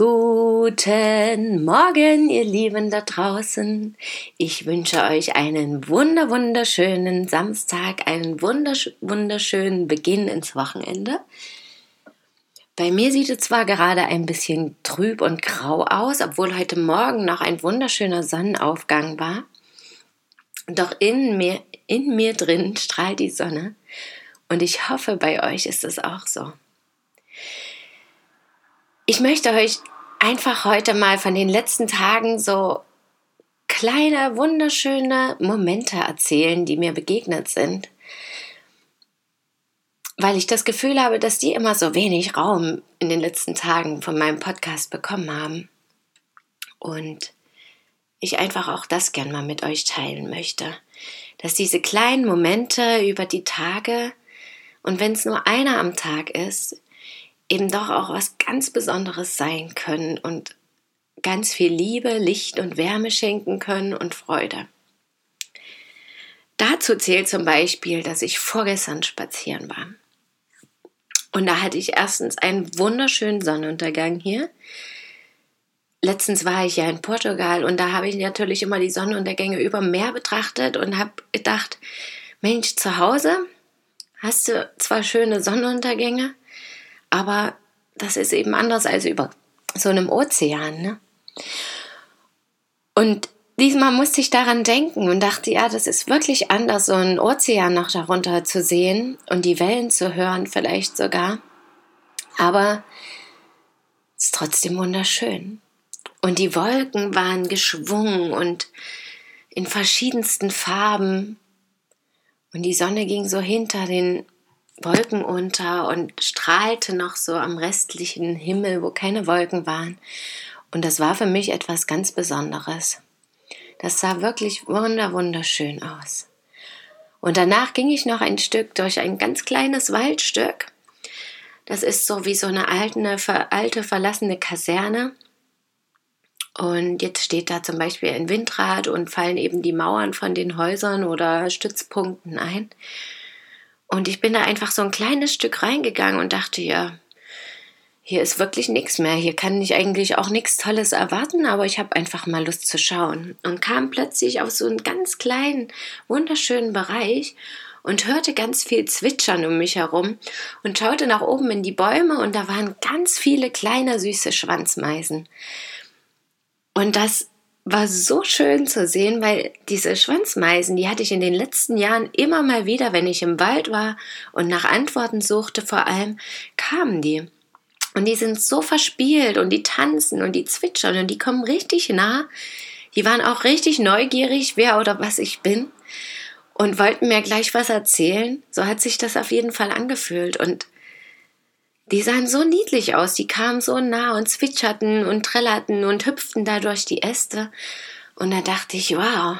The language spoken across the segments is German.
Guten Morgen, ihr Lieben da draußen. Ich wünsche euch einen wunder wunderschönen Samstag, einen wundersch wunderschönen Beginn ins Wochenende. Bei mir sieht es zwar gerade ein bisschen trüb und grau aus, obwohl heute Morgen noch ein wunderschöner Sonnenaufgang war. Doch in mir, in mir drin strahlt die Sonne und ich hoffe, bei euch ist es auch so. Ich möchte euch einfach heute mal von den letzten Tagen so kleine, wunderschöne Momente erzählen, die mir begegnet sind. Weil ich das Gefühl habe, dass die immer so wenig Raum in den letzten Tagen von meinem Podcast bekommen haben. Und ich einfach auch das gern mal mit euch teilen möchte. Dass diese kleinen Momente über die Tage und wenn es nur einer am Tag ist, eben doch auch was ganz Besonderes sein können und ganz viel Liebe, Licht und Wärme schenken können und Freude. Dazu zählt zum Beispiel, dass ich vorgestern spazieren war. Und da hatte ich erstens einen wunderschönen Sonnenuntergang hier. Letztens war ich ja in Portugal und da habe ich natürlich immer die Sonnenuntergänge über Meer betrachtet und habe gedacht, Mensch, zu Hause hast du zwar schöne Sonnenuntergänge, aber das ist eben anders als über so einem Ozean. Ne? Und diesmal musste ich daran denken und dachte, ja, das ist wirklich anders, so einen Ozean noch darunter zu sehen und die Wellen zu hören, vielleicht sogar. Aber es ist trotzdem wunderschön. Und die Wolken waren geschwungen und in verschiedensten Farben. Und die Sonne ging so hinter den Wolken unter und strahlte noch so am restlichen Himmel, wo keine Wolken waren. Und das war für mich etwas ganz Besonderes. Das sah wirklich wunder wunderschön aus. Und danach ging ich noch ein Stück durch ein ganz kleines Waldstück. Das ist so wie so eine alte, alte verlassene Kaserne. Und jetzt steht da zum Beispiel ein Windrad und fallen eben die Mauern von den Häusern oder Stützpunkten ein. Und ich bin da einfach so ein kleines Stück reingegangen und dachte, ja, hier ist wirklich nichts mehr. Hier kann ich eigentlich auch nichts Tolles erwarten, aber ich habe einfach mal Lust zu schauen. Und kam plötzlich auf so einen ganz kleinen, wunderschönen Bereich und hörte ganz viel Zwitschern um mich herum und schaute nach oben in die Bäume und da waren ganz viele kleine süße Schwanzmeisen. Und das war so schön zu sehen, weil diese Schwanzmeisen, die hatte ich in den letzten Jahren immer mal wieder, wenn ich im Wald war und nach Antworten suchte, vor allem kamen die. Und die sind so verspielt und die tanzen und die zwitschern und die kommen richtig nah. Die waren auch richtig neugierig, wer oder was ich bin und wollten mir gleich was erzählen. So hat sich das auf jeden Fall angefühlt und die sahen so niedlich aus, die kamen so nah und zwitscherten und trällerten und hüpften da durch die Äste. Und da dachte ich, wow.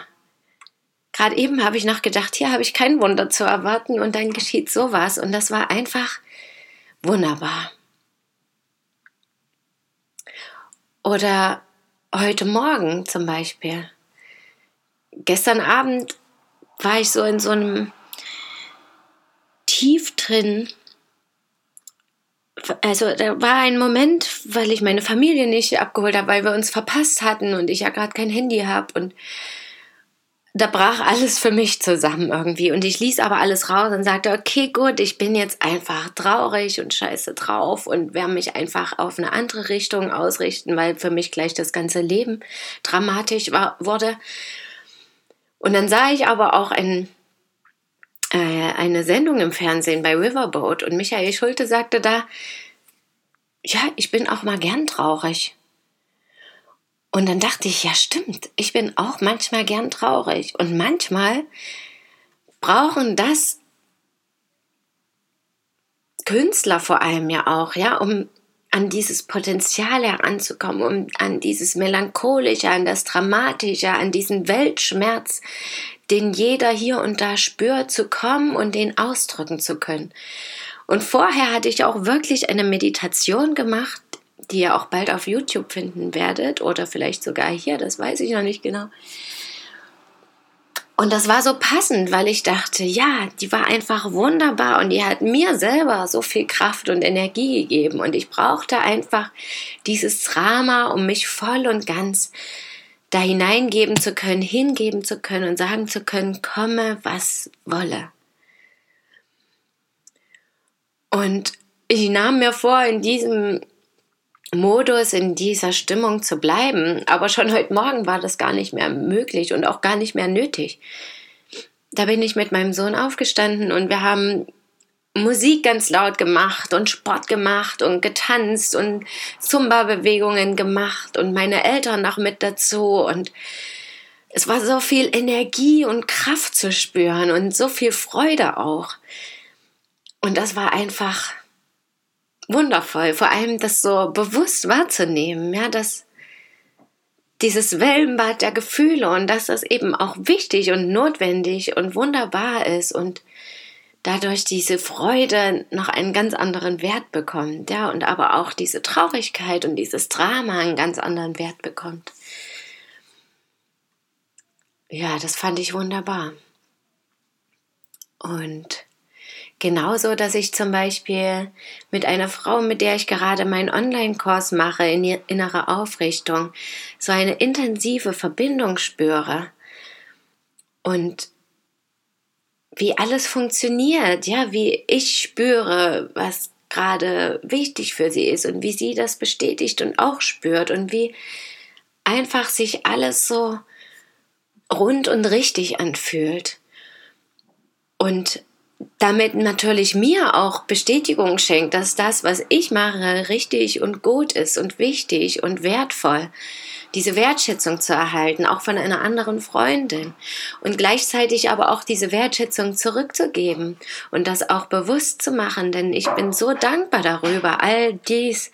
Gerade eben habe ich noch gedacht, hier habe ich kein Wunder zu erwarten und dann geschieht sowas. Und das war einfach wunderbar. Oder heute Morgen zum Beispiel. Gestern Abend war ich so in so einem Tief drin also da war ein Moment, weil ich meine Familie nicht abgeholt habe, weil wir uns verpasst hatten und ich ja gerade kein Handy habe und da brach alles für mich zusammen irgendwie und ich ließ aber alles raus und sagte, okay, gut, ich bin jetzt einfach traurig und scheiße drauf und werde mich einfach auf eine andere Richtung ausrichten, weil für mich gleich das ganze Leben dramatisch war, wurde. Und dann sah ich aber auch ein eine Sendung im Fernsehen bei Riverboat und Michael Schulte sagte da, ja, ich bin auch mal gern traurig. Und dann dachte ich, ja stimmt, ich bin auch manchmal gern traurig. Und manchmal brauchen das Künstler vor allem ja auch, ja, um an dieses Potenzial heranzukommen, um an dieses Melancholische, an das Dramatische, an diesen Weltschmerz, den jeder hier und da spürt, zu kommen und den ausdrücken zu können. Und vorher hatte ich auch wirklich eine Meditation gemacht, die ihr auch bald auf YouTube finden werdet oder vielleicht sogar hier, das weiß ich noch nicht genau. Und das war so passend, weil ich dachte, ja, die war einfach wunderbar und die hat mir selber so viel Kraft und Energie gegeben. Und ich brauchte einfach dieses Drama, um mich voll und ganz da hineingeben zu können, hingeben zu können und sagen zu können, komme, was wolle. Und ich nahm mir vor, in diesem Modus, in dieser Stimmung zu bleiben. Aber schon heute Morgen war das gar nicht mehr möglich und auch gar nicht mehr nötig. Da bin ich mit meinem Sohn aufgestanden und wir haben Musik ganz laut gemacht und Sport gemacht und getanzt und Zumba-Bewegungen gemacht und meine Eltern noch mit dazu und es war so viel Energie und Kraft zu spüren und so viel Freude auch. Und das war einfach wundervoll, vor allem das so bewusst wahrzunehmen, ja, dass dieses Wellenbad der Gefühle und dass das eben auch wichtig und notwendig und wunderbar ist und dadurch diese Freude noch einen ganz anderen Wert bekommt, ja, und aber auch diese Traurigkeit und dieses Drama einen ganz anderen Wert bekommt. Ja, das fand ich wunderbar. Und Genauso, dass ich zum Beispiel mit einer Frau, mit der ich gerade meinen Online-Kurs mache in innere Aufrichtung, so eine intensive Verbindung spüre. Und wie alles funktioniert, ja, wie ich spüre, was gerade wichtig für sie ist und wie sie das bestätigt und auch spürt und wie einfach sich alles so rund und richtig anfühlt. Und damit natürlich mir auch Bestätigung schenkt, dass das, was ich mache, richtig und gut ist und wichtig und wertvoll. Diese Wertschätzung zu erhalten, auch von einer anderen Freundin. Und gleichzeitig aber auch diese Wertschätzung zurückzugeben und das auch bewusst zu machen, denn ich bin so dankbar darüber, all dies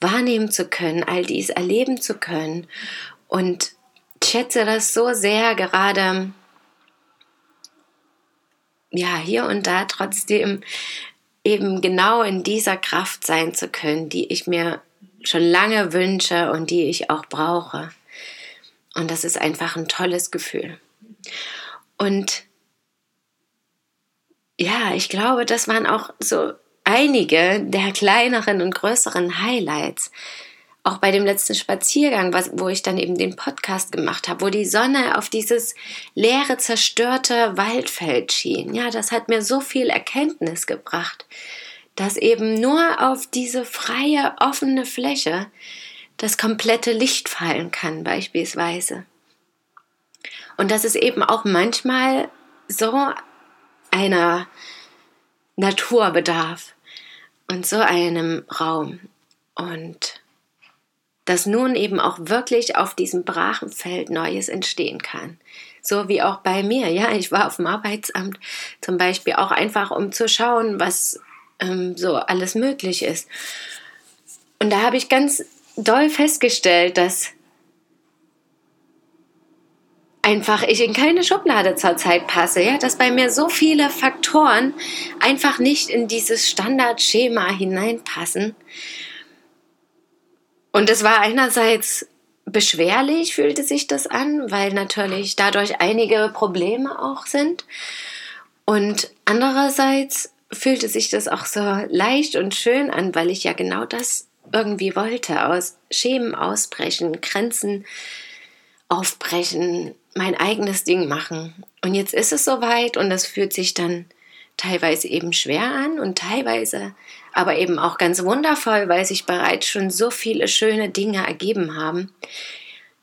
wahrnehmen zu können, all dies erleben zu können. Und schätze das so sehr, gerade ja, hier und da trotzdem eben genau in dieser Kraft sein zu können, die ich mir schon lange wünsche und die ich auch brauche. Und das ist einfach ein tolles Gefühl. Und ja, ich glaube, das waren auch so einige der kleineren und größeren Highlights, auch bei dem letzten Spaziergang, was, wo ich dann eben den Podcast gemacht habe, wo die Sonne auf dieses leere, zerstörte Waldfeld schien. Ja, das hat mir so viel Erkenntnis gebracht, dass eben nur auf diese freie, offene Fläche das komplette Licht fallen kann, beispielsweise. Und dass es eben auch manchmal so einer Natur bedarf und so einem Raum. Und dass nun eben auch wirklich auf diesem Brachenfeld Neues entstehen kann. So wie auch bei mir. Ja, ich war auf dem Arbeitsamt zum Beispiel auch einfach, um zu schauen, was ähm, so alles möglich ist. Und da habe ich ganz doll festgestellt, dass einfach ich in keine Schublade zurzeit passe, ja, dass bei mir so viele Faktoren einfach nicht in dieses Standardschema hineinpassen und es war einerseits beschwerlich, fühlte sich das an, weil natürlich dadurch einige Probleme auch sind. Und andererseits fühlte sich das auch so leicht und schön an, weil ich ja genau das irgendwie wollte, aus Schemen ausbrechen, Grenzen aufbrechen, mein eigenes Ding machen. Und jetzt ist es soweit und das fühlt sich dann teilweise eben schwer an und teilweise aber eben auch ganz wundervoll, weil sich bereits schon so viele schöne Dinge ergeben haben.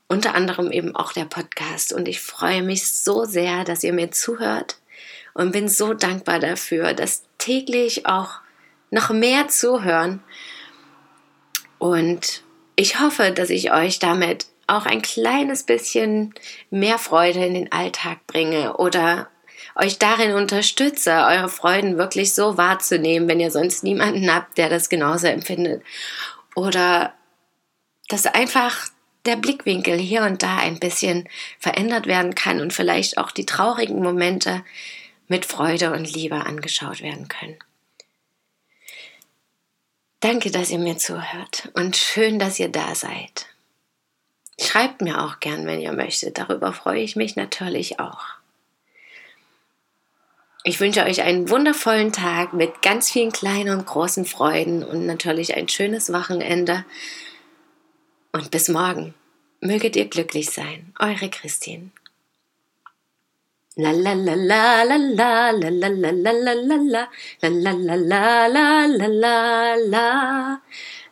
Unter anderem eben auch der Podcast. Und ich freue mich so sehr, dass ihr mir zuhört und bin so dankbar dafür, dass täglich auch noch mehr zuhören. Und ich hoffe, dass ich euch damit auch ein kleines bisschen mehr Freude in den Alltag bringe oder euch darin unterstütze, eure Freuden wirklich so wahrzunehmen, wenn ihr sonst niemanden habt, der das genauso empfindet. oder dass einfach der Blickwinkel hier und da ein bisschen verändert werden kann und vielleicht auch die traurigen Momente mit Freude und Liebe angeschaut werden können. Danke, dass ihr mir zuhört und schön, dass ihr da seid. Schreibt mir auch gern, wenn ihr möchtet. Darüber freue ich mich natürlich auch. Ich wünsche euch einen wundervollen Tag mit ganz vielen kleinen und großen Freuden und natürlich ein schönes Wochenende. Und bis morgen. Möget ihr glücklich sein. Eure Christine. La la la la la la la la la la la la la la la la la la la la